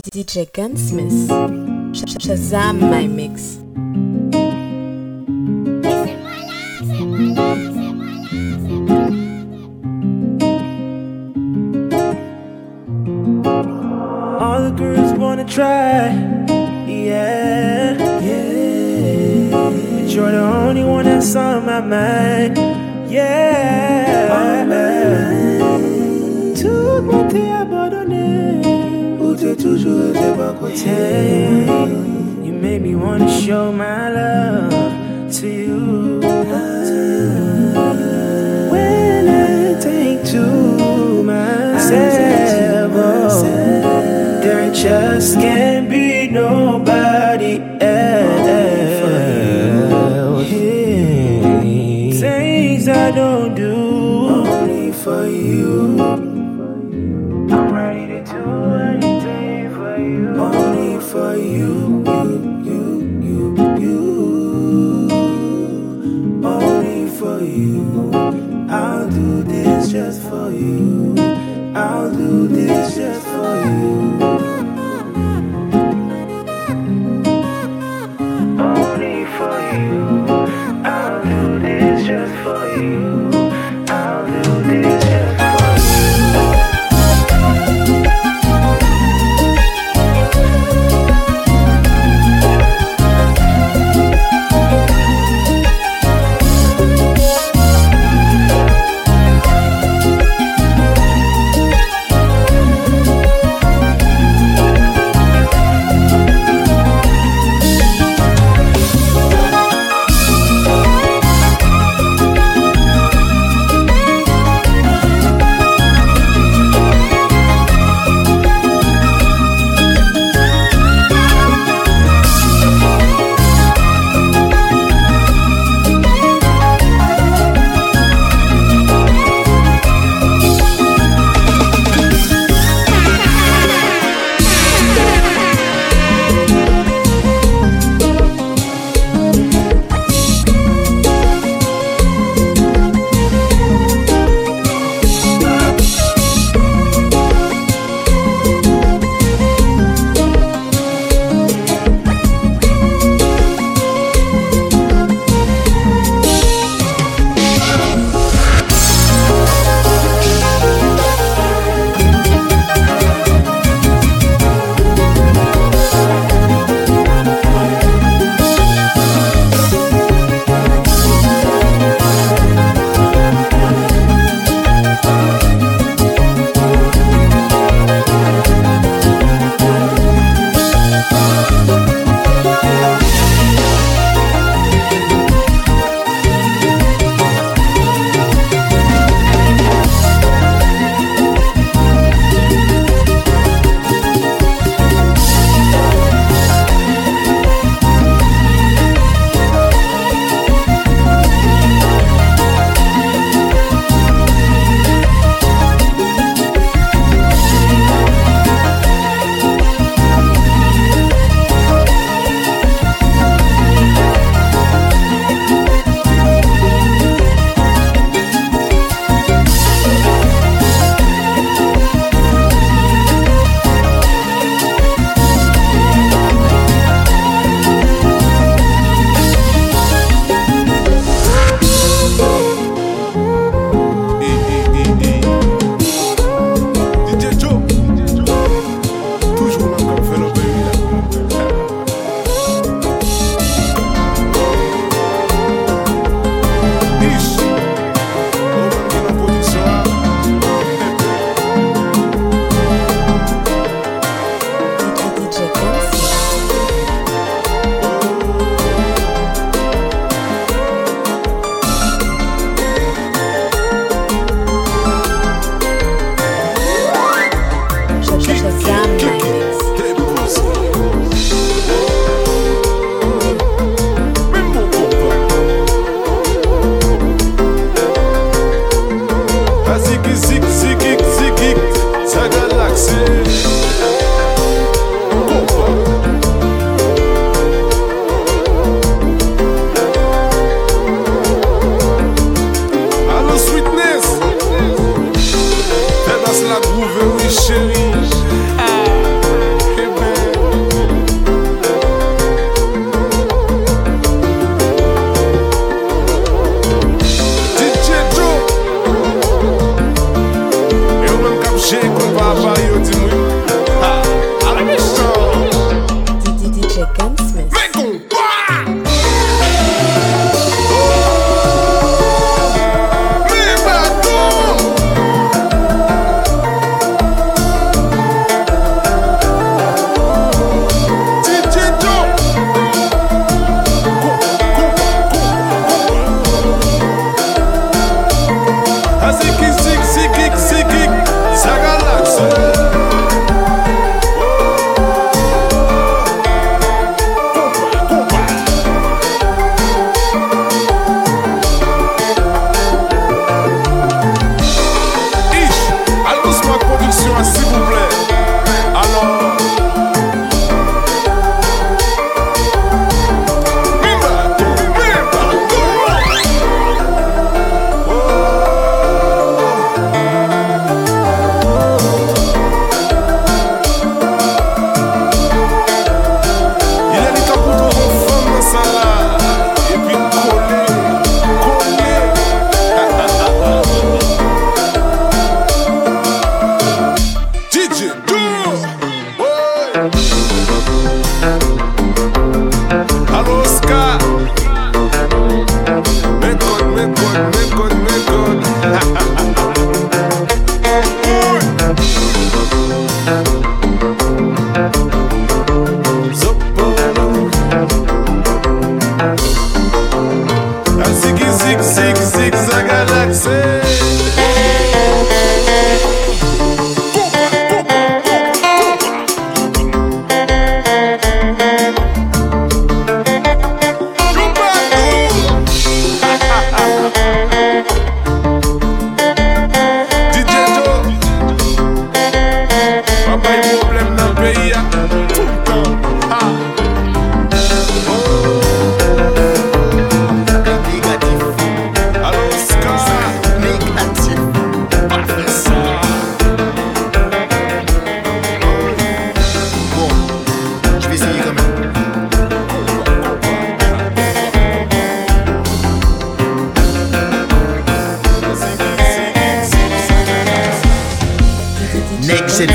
DJ Gunsmith. Sh- Shazam my mix. All the girls wanna try, yeah, yeah. But you're the only one that's on my mind, yeah. Tout toujours été pas côté. You made me wanna show my love to you. When I take to myself, oh, there just can't be nobody else. Things I don't do only for you.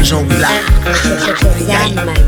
Next, c'est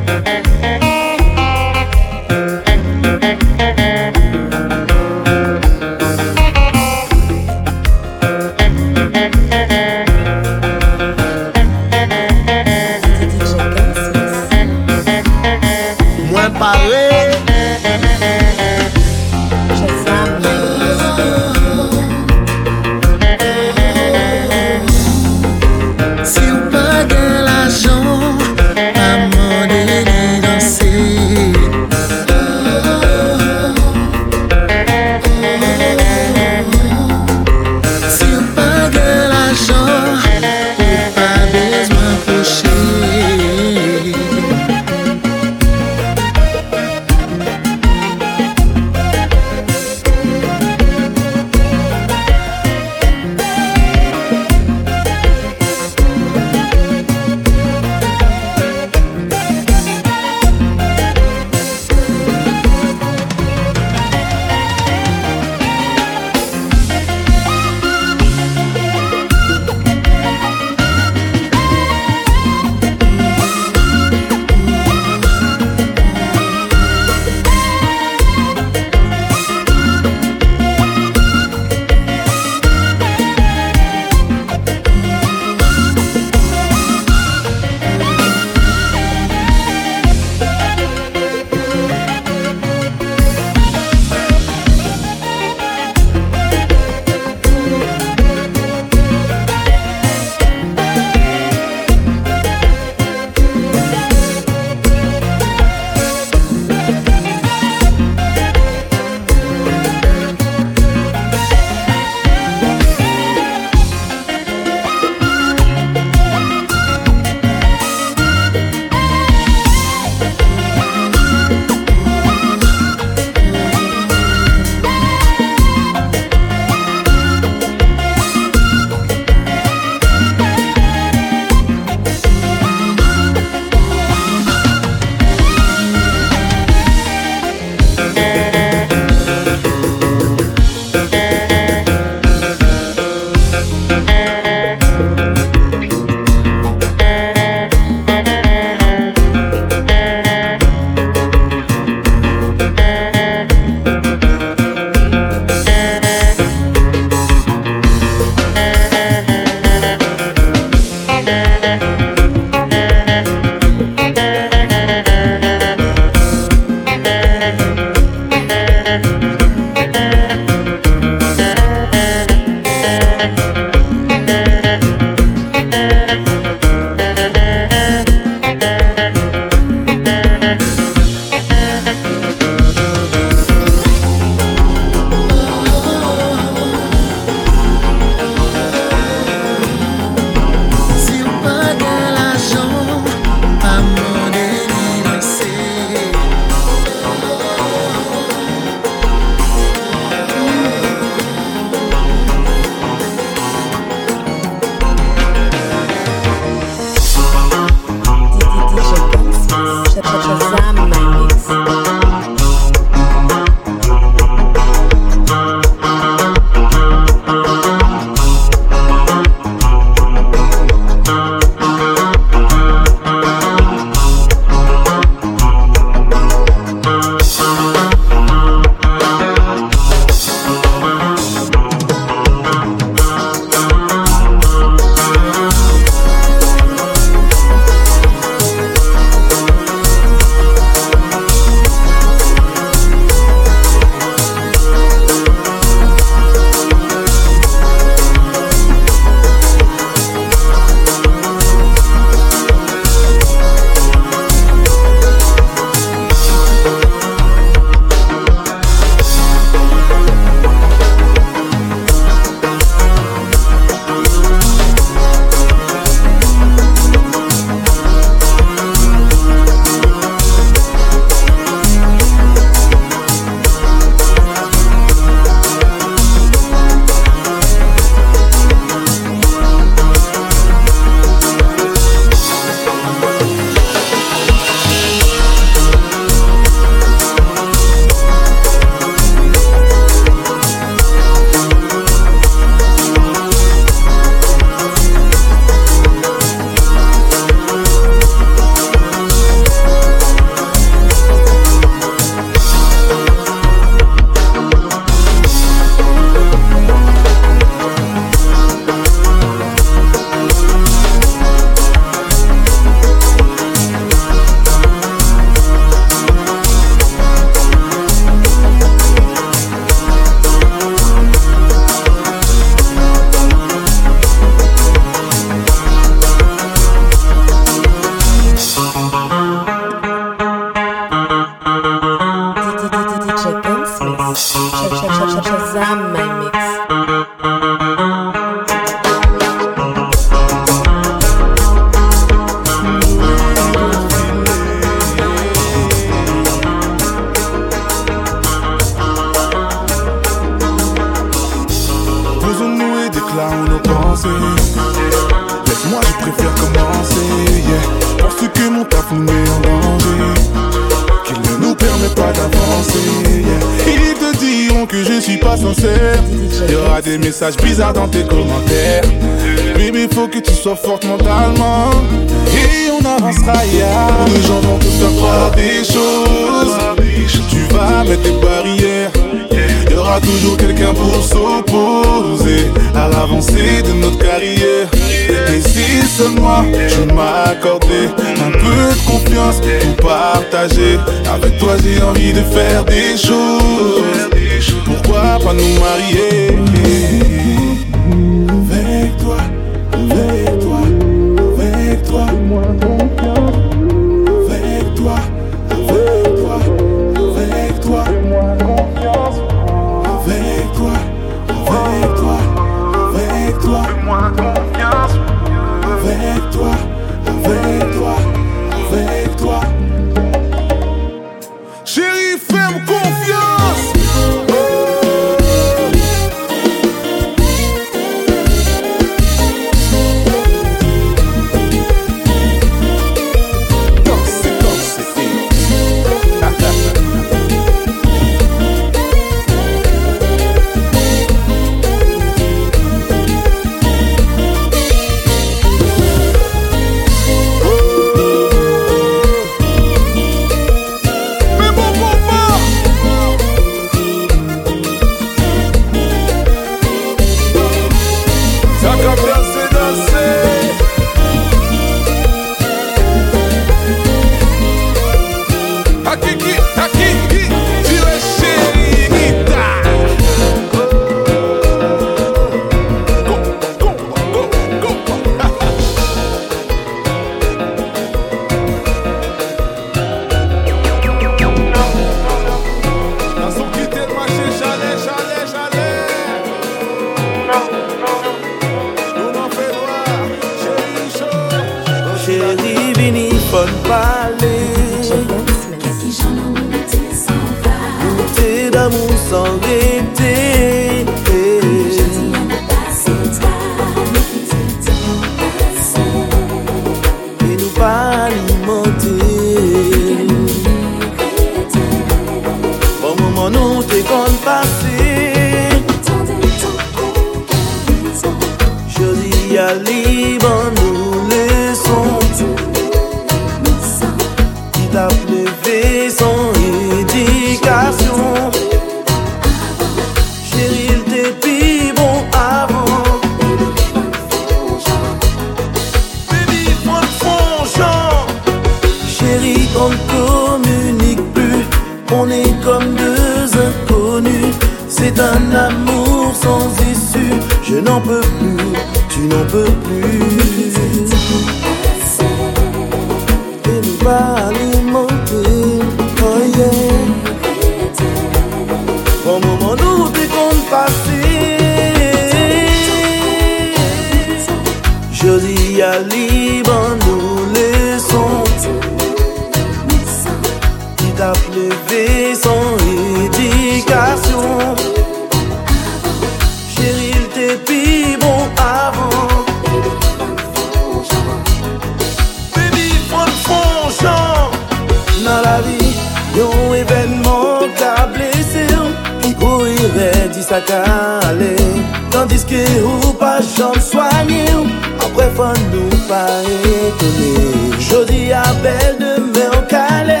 etone Jodi a bel deme an kale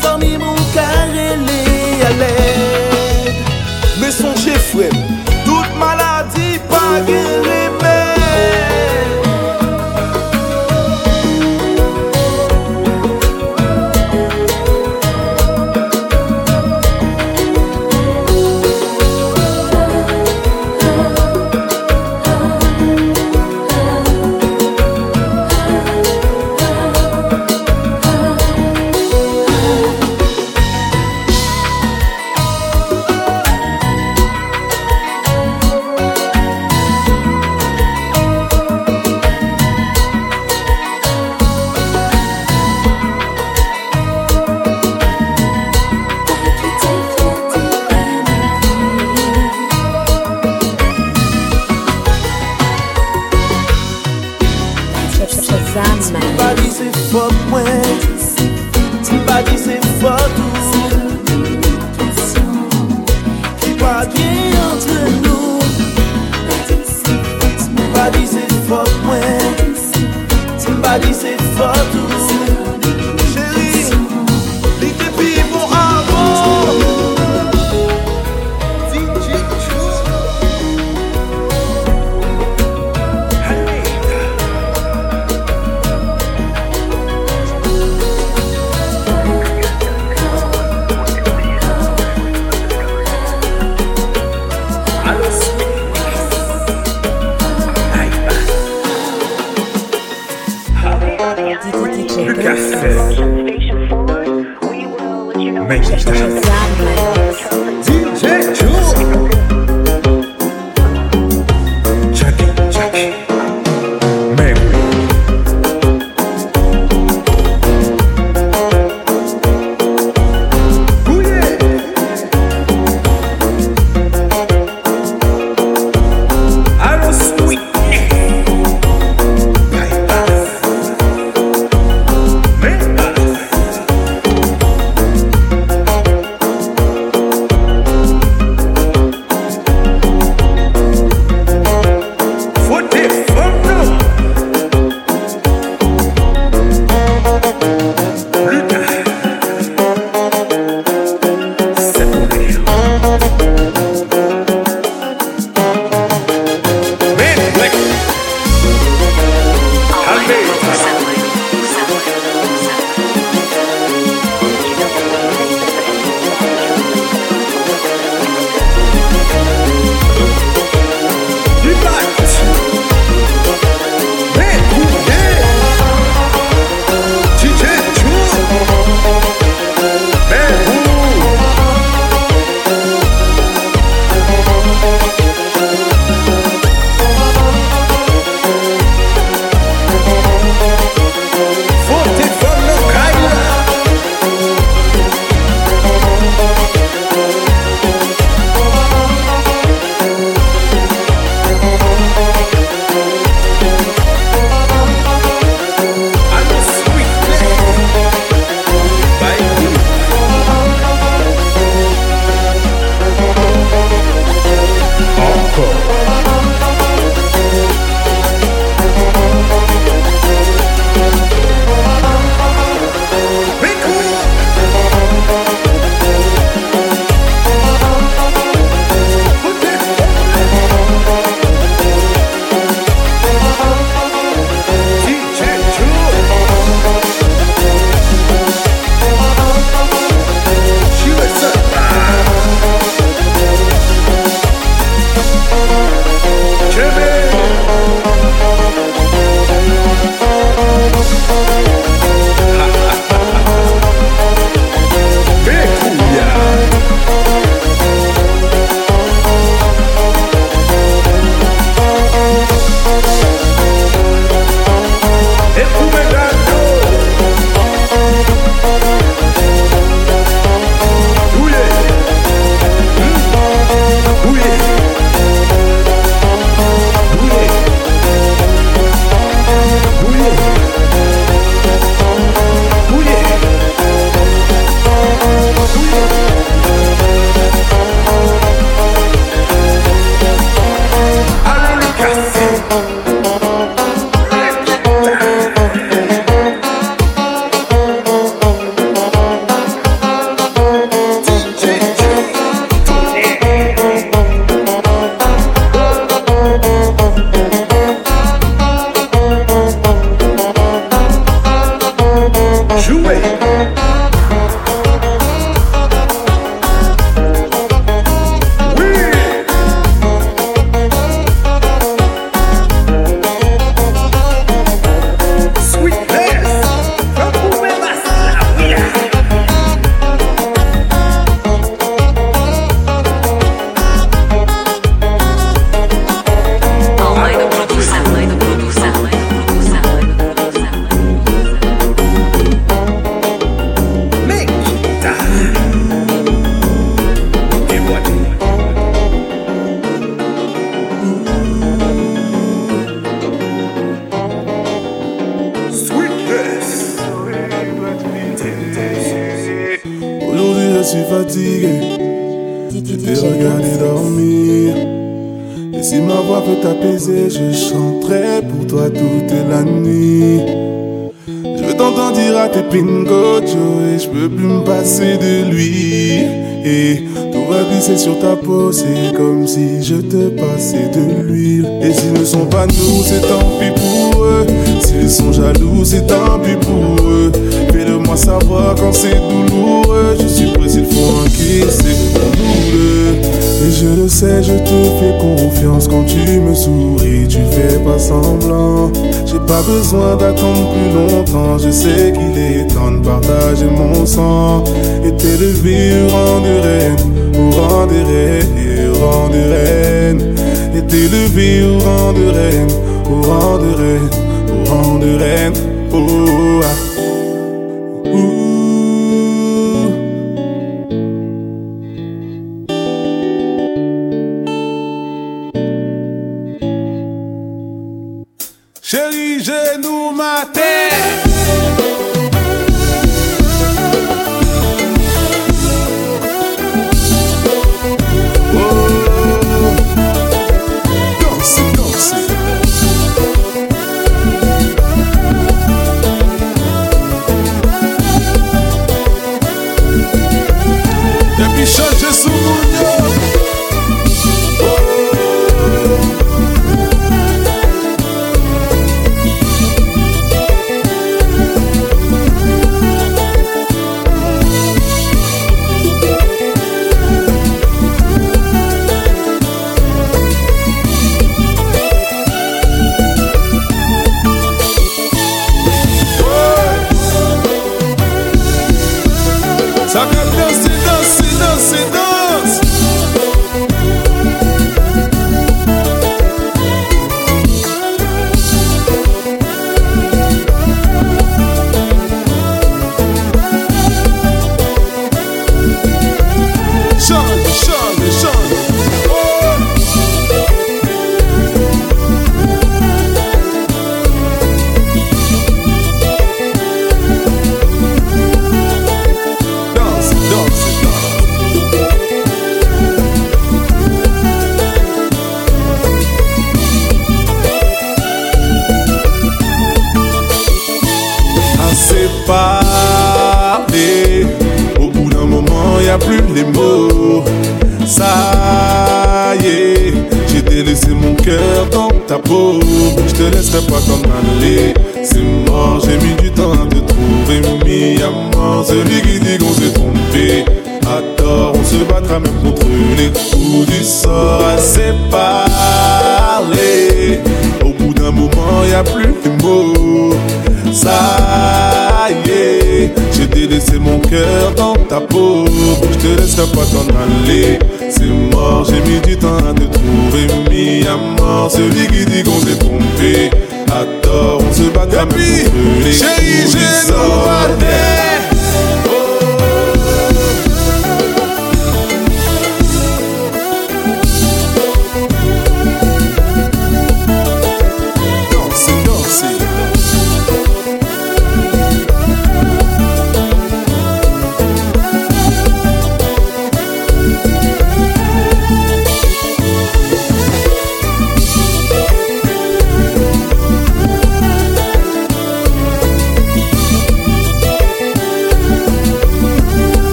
Somi mou karele ale Me sonje fwem Tout maladi pa gen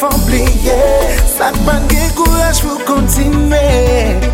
fombliye Sak ban ge kouraj pou kontine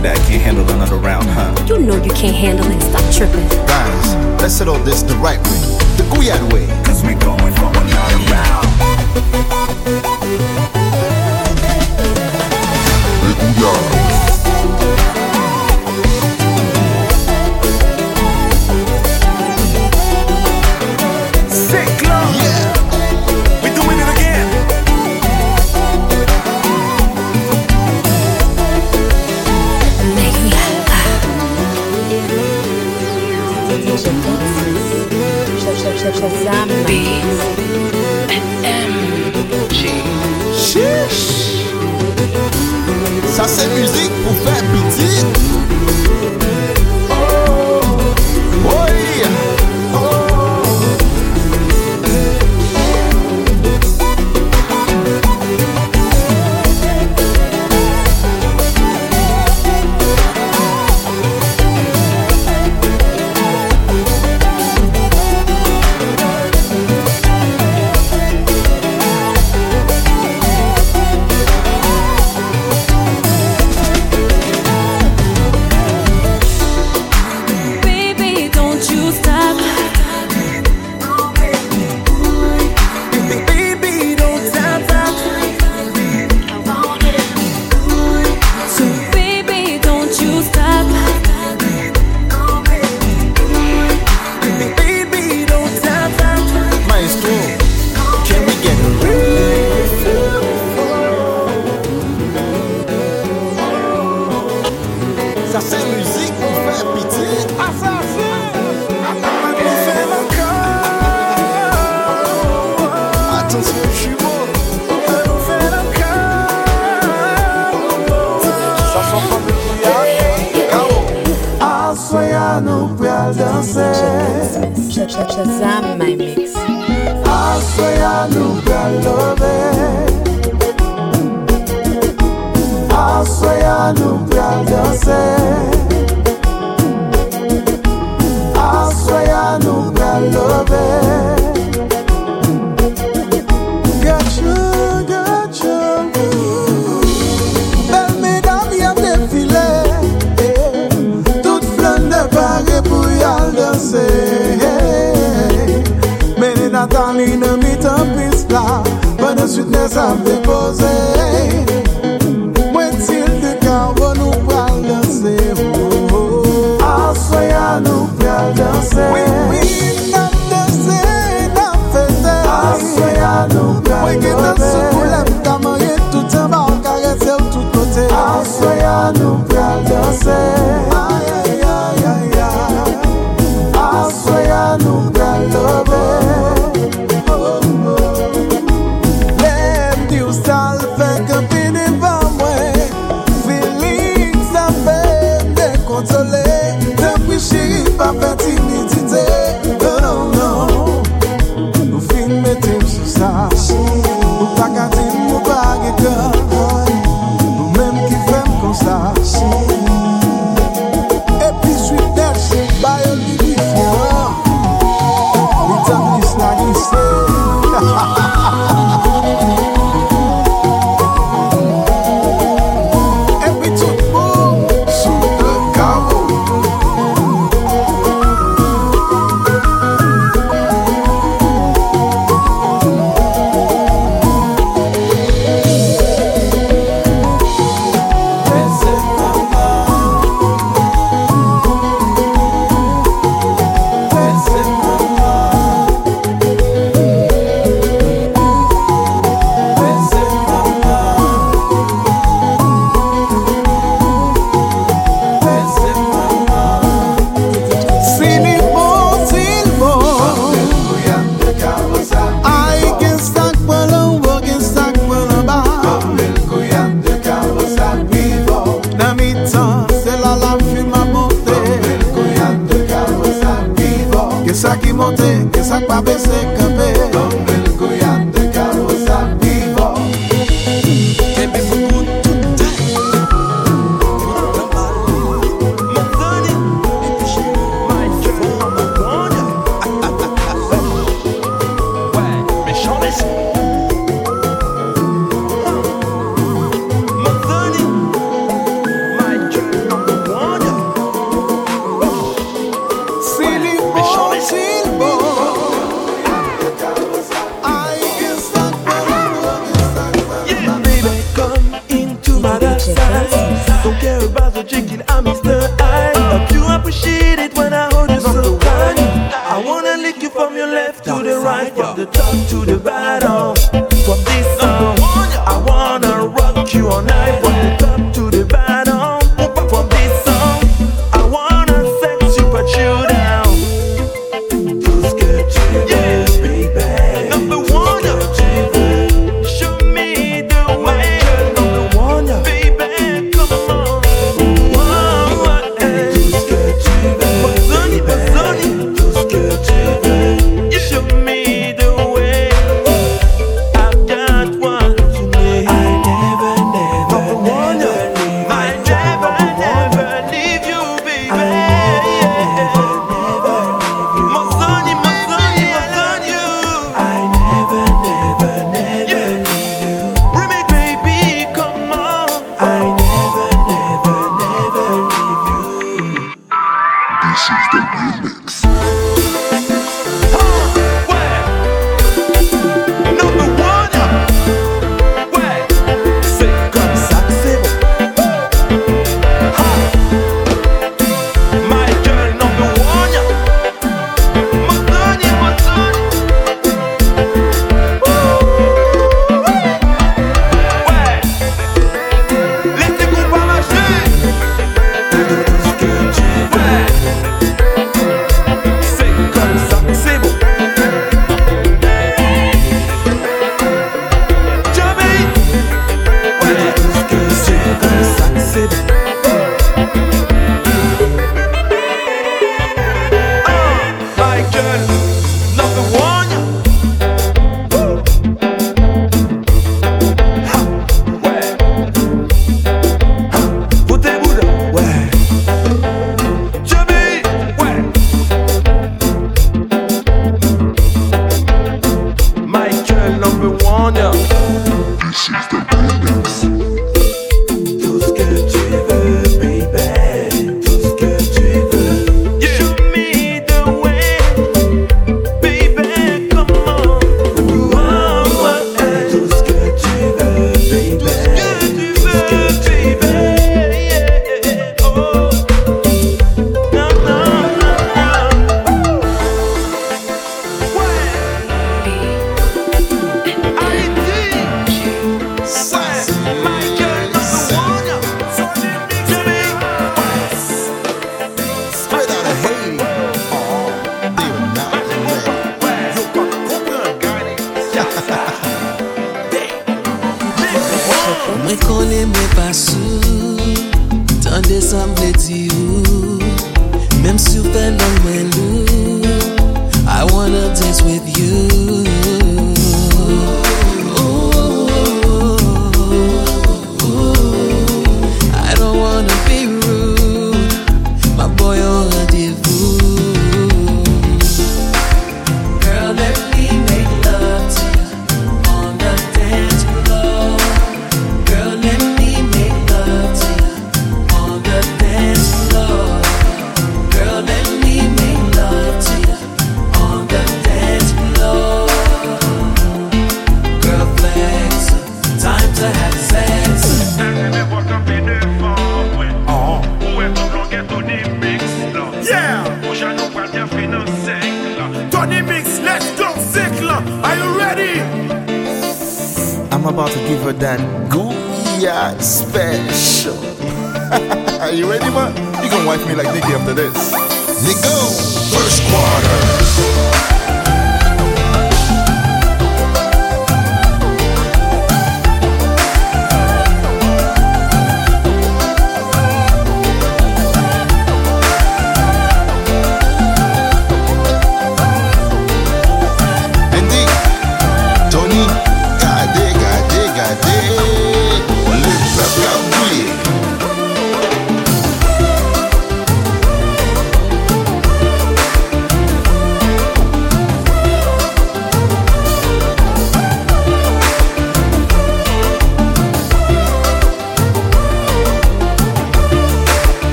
that I can't handle another round, huh? You know you can't handle it. Stop tripping. Guys, let's settle this the right way, the Gouyad way. Cause we going for another round. The Gouyad. Ça c'est musique pour faire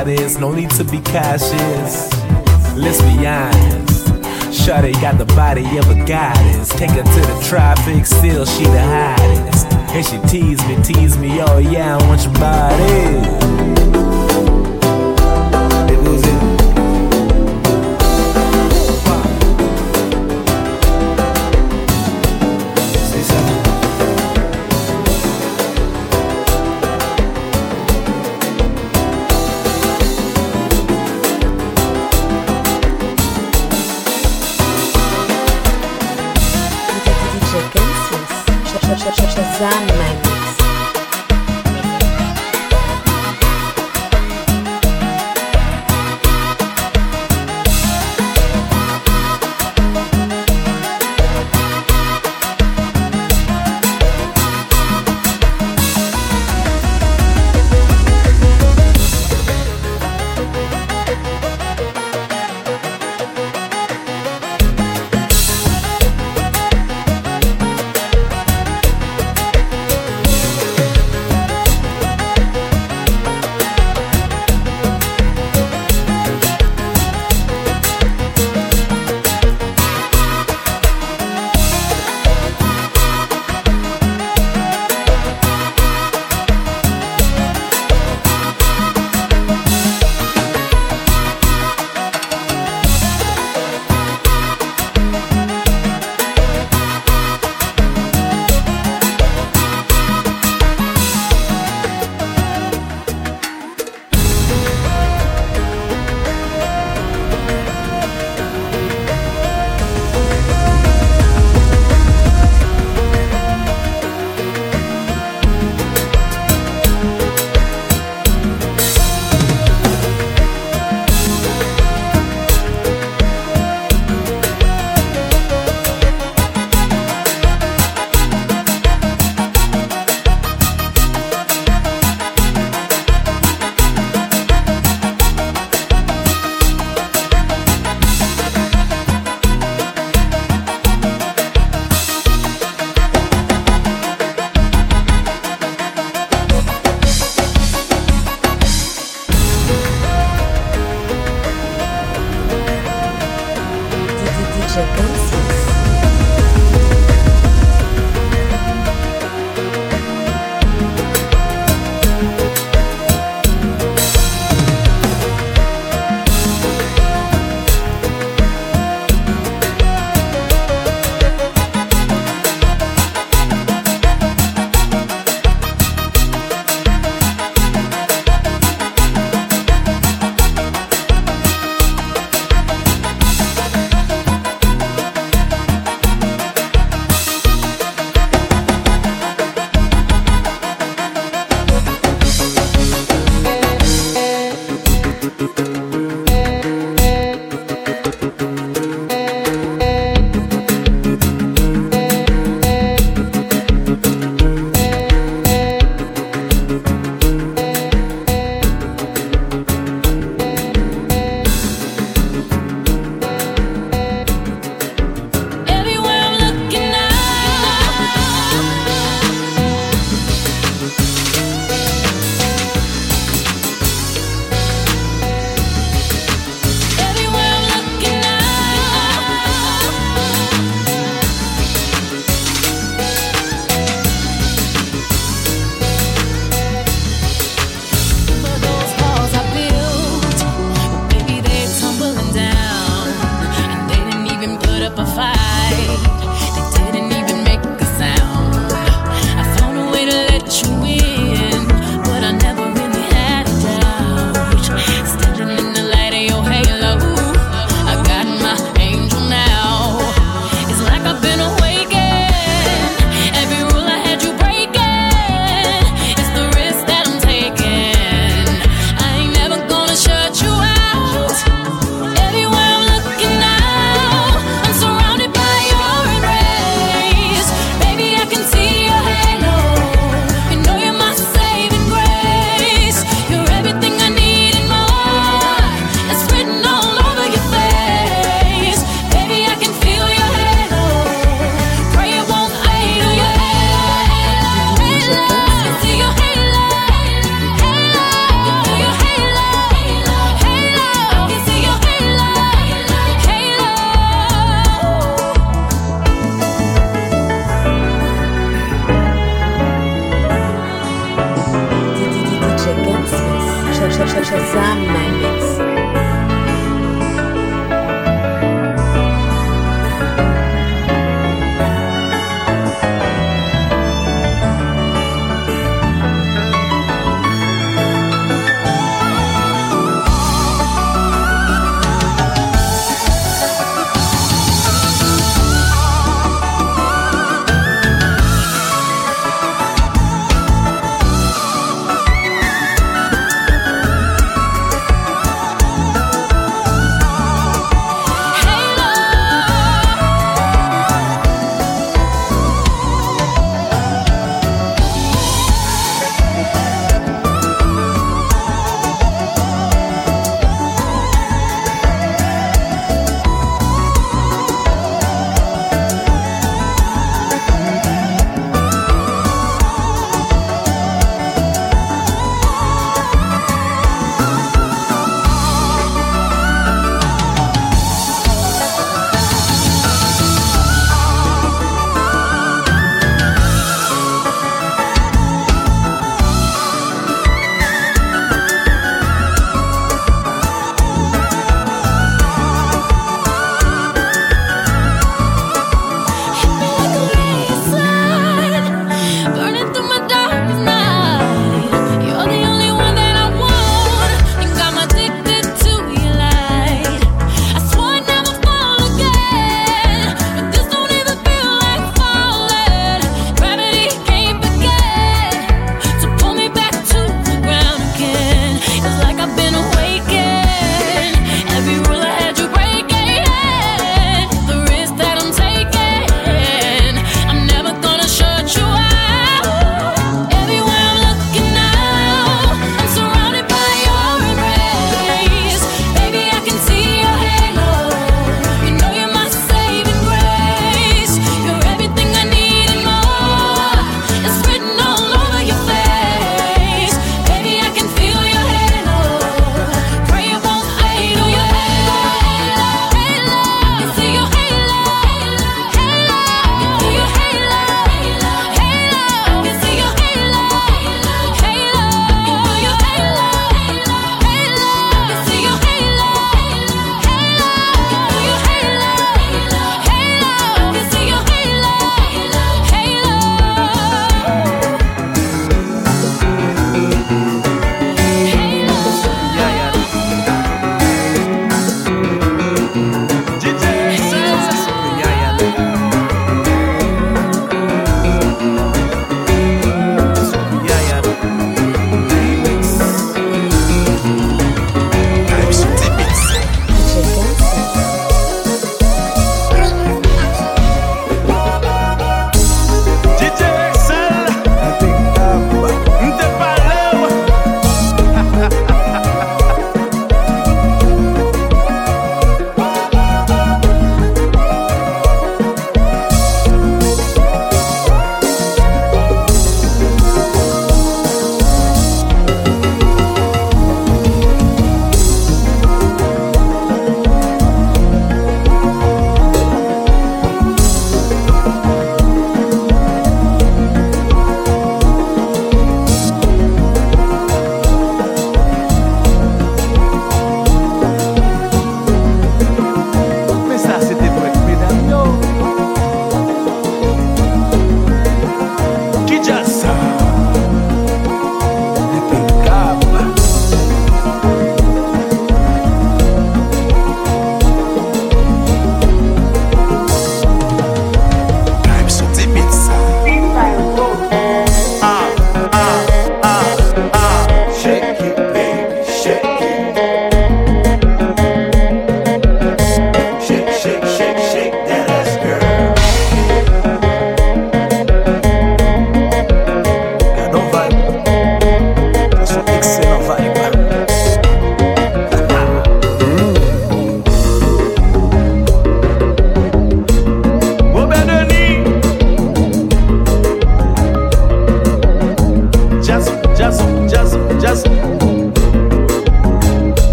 how it is. No need to be cautious. Let's be honest. Shawty got the body of a goddess. Take her to the traffic, still she the hottest. And she tease me, tease me, oh yeah, I want your body. I met. Calle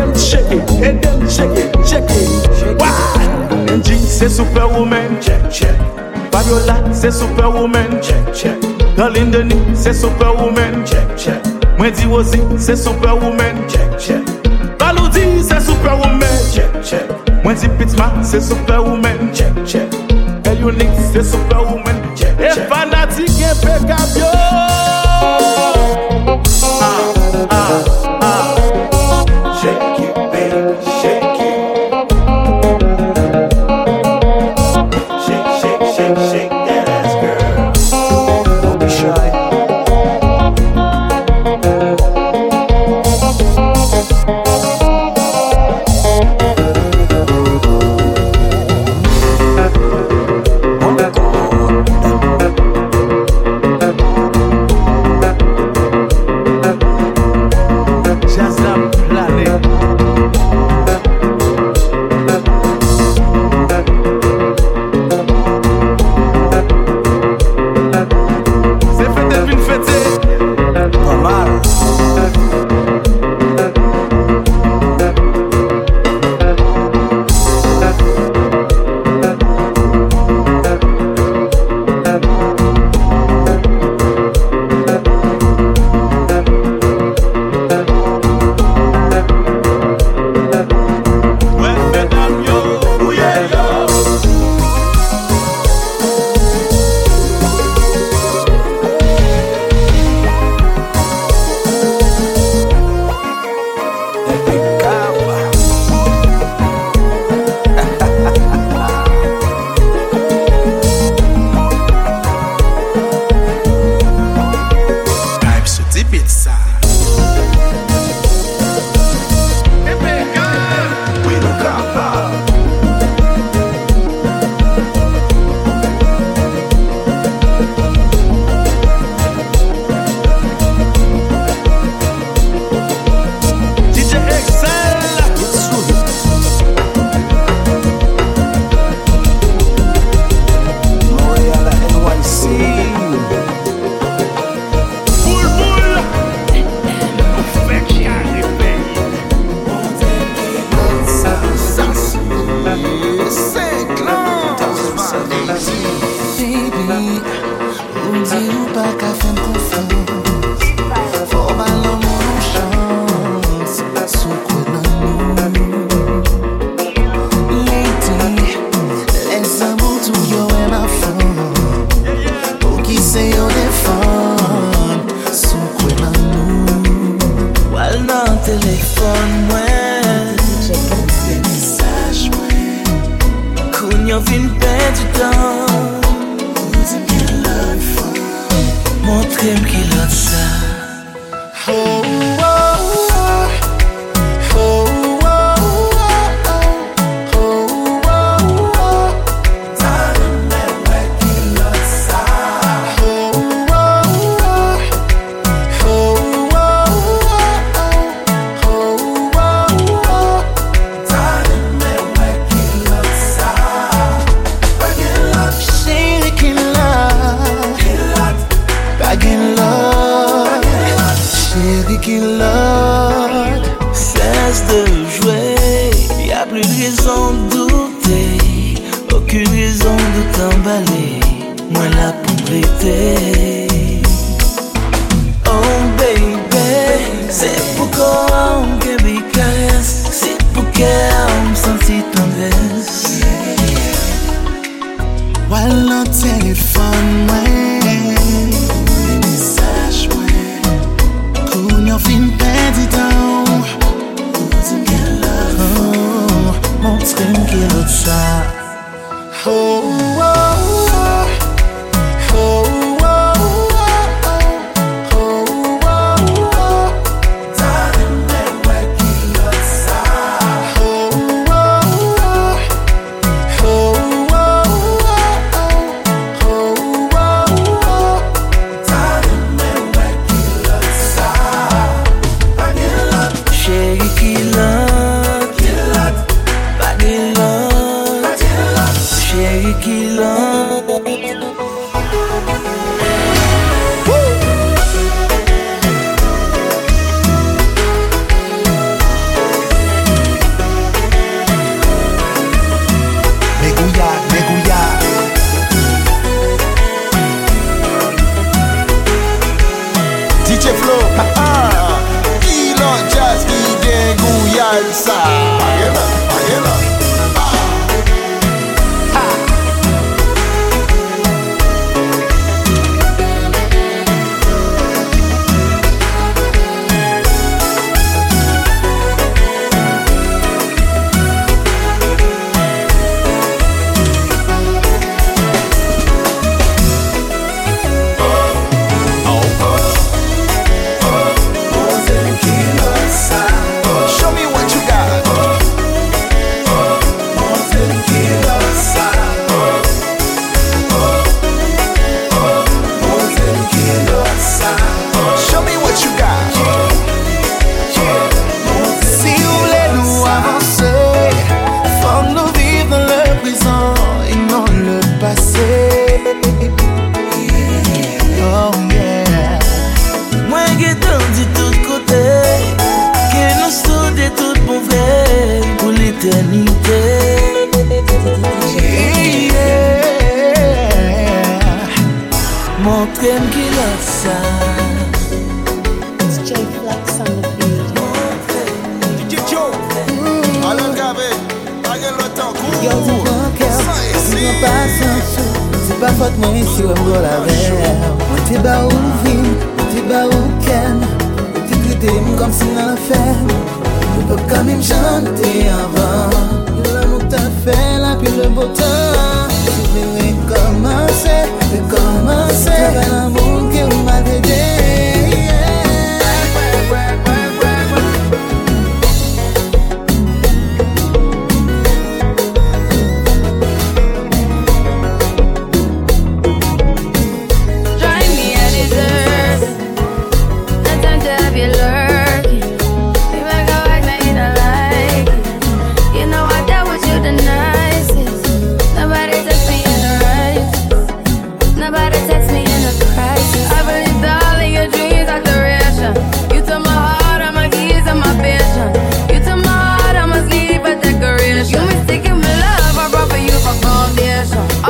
them shake it, and them shake it, shake it. Wow! NG, c'est Superwoman. Check, check. Fabiola, c'est Superwoman. Check, check. Colin Denis, c'est Superwoman. Check, check. Mwen di Wozi, c'est Superwoman. Check, check. Baloudi, c'est Superwoman. Check, check. Mwen di Pitma, c'est Superwoman. Check, check. El Unique, c'est Superwoman. Check, check. Et fanatique impeccable. Foundation.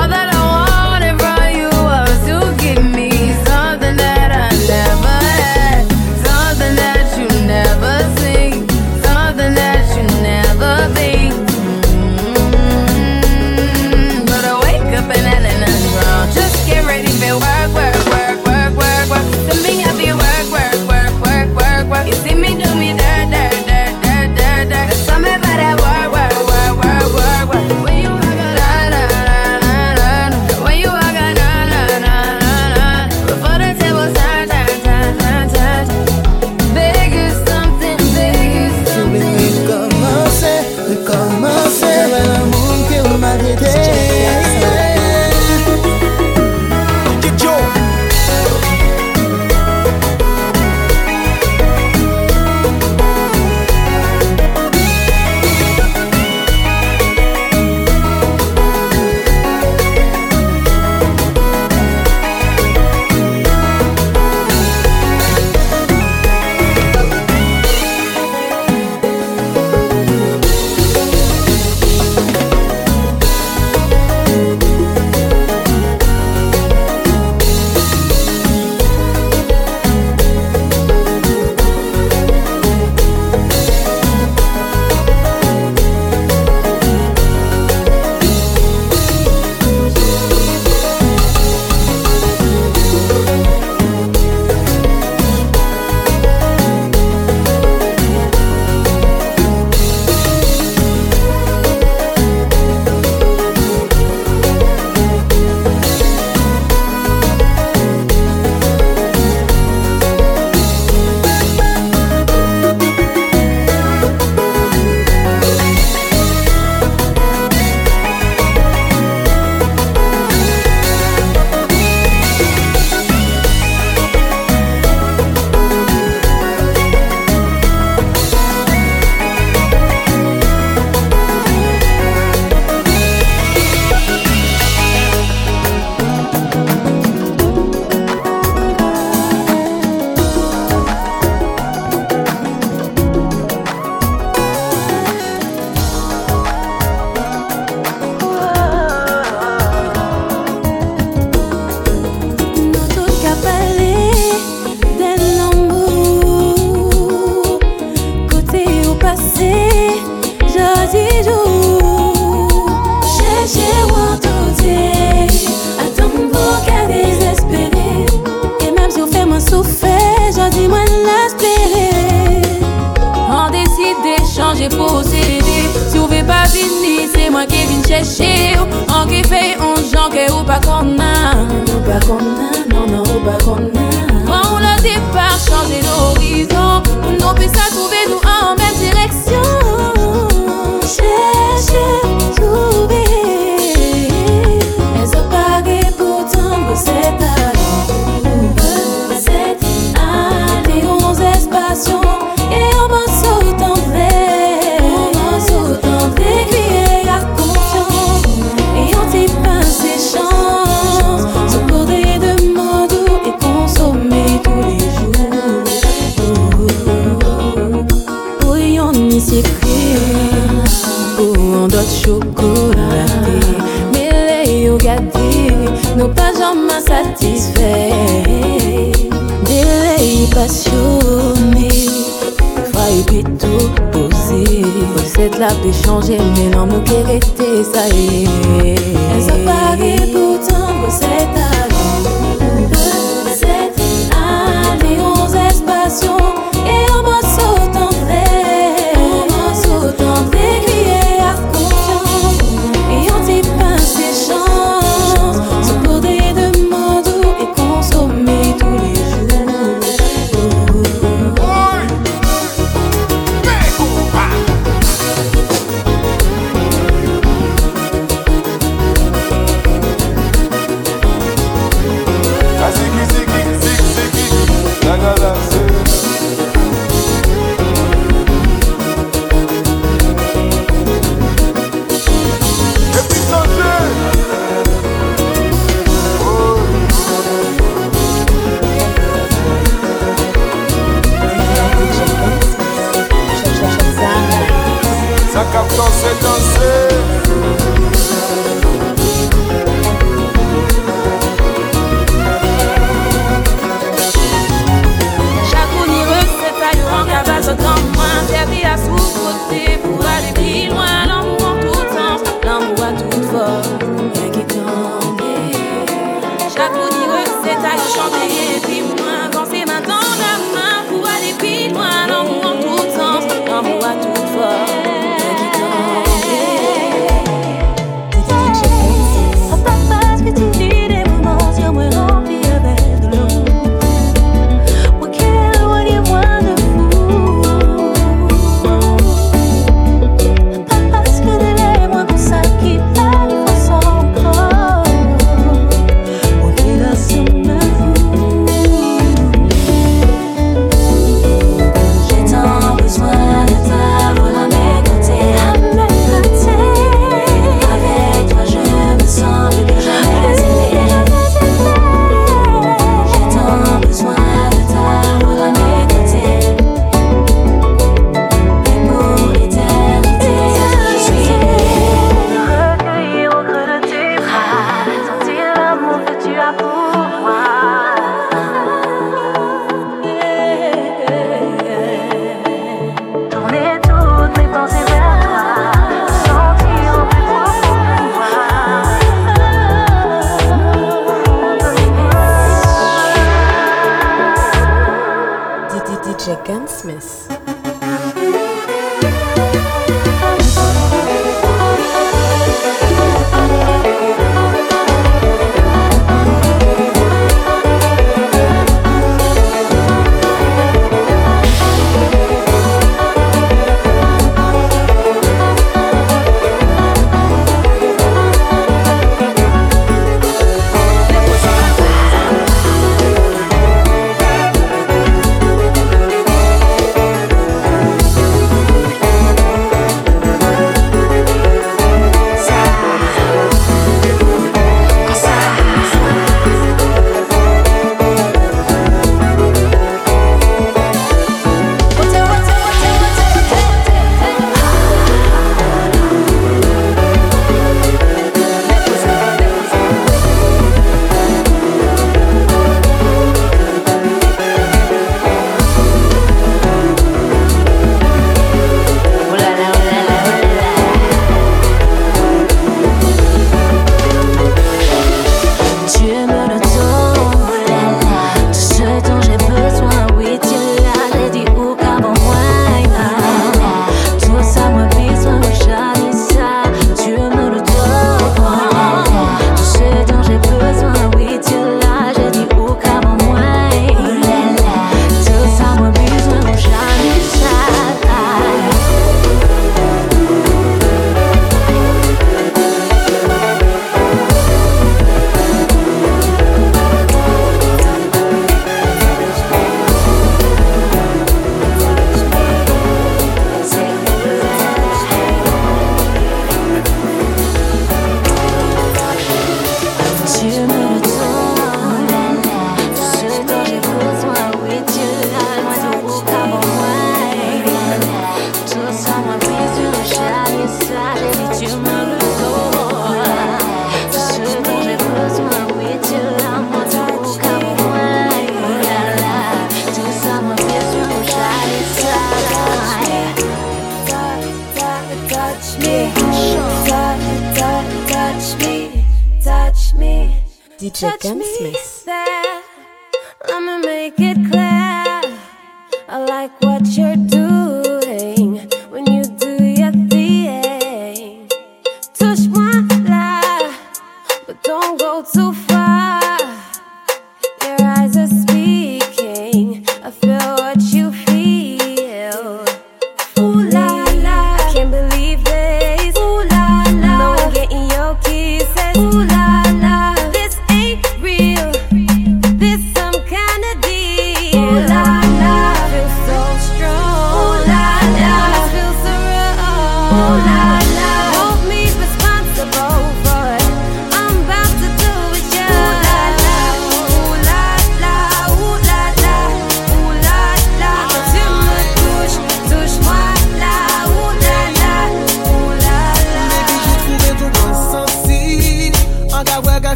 la paix changer, mais l'homme qui est resté, ça y est. Elle se parie pourtant, vous êtes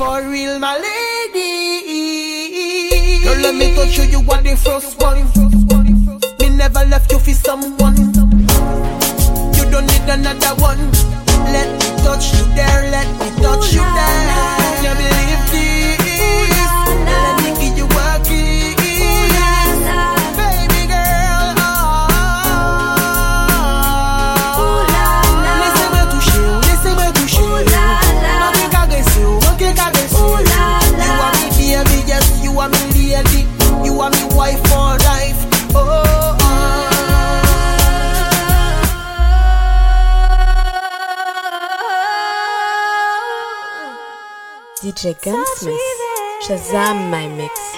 For real, my lady. Girl, let me touch you. You are the first one. Me never left you for someone. You don't need another one. Let me touch you there. Let me touch you there. ג'ק גנסמס, שזם מי מיקס.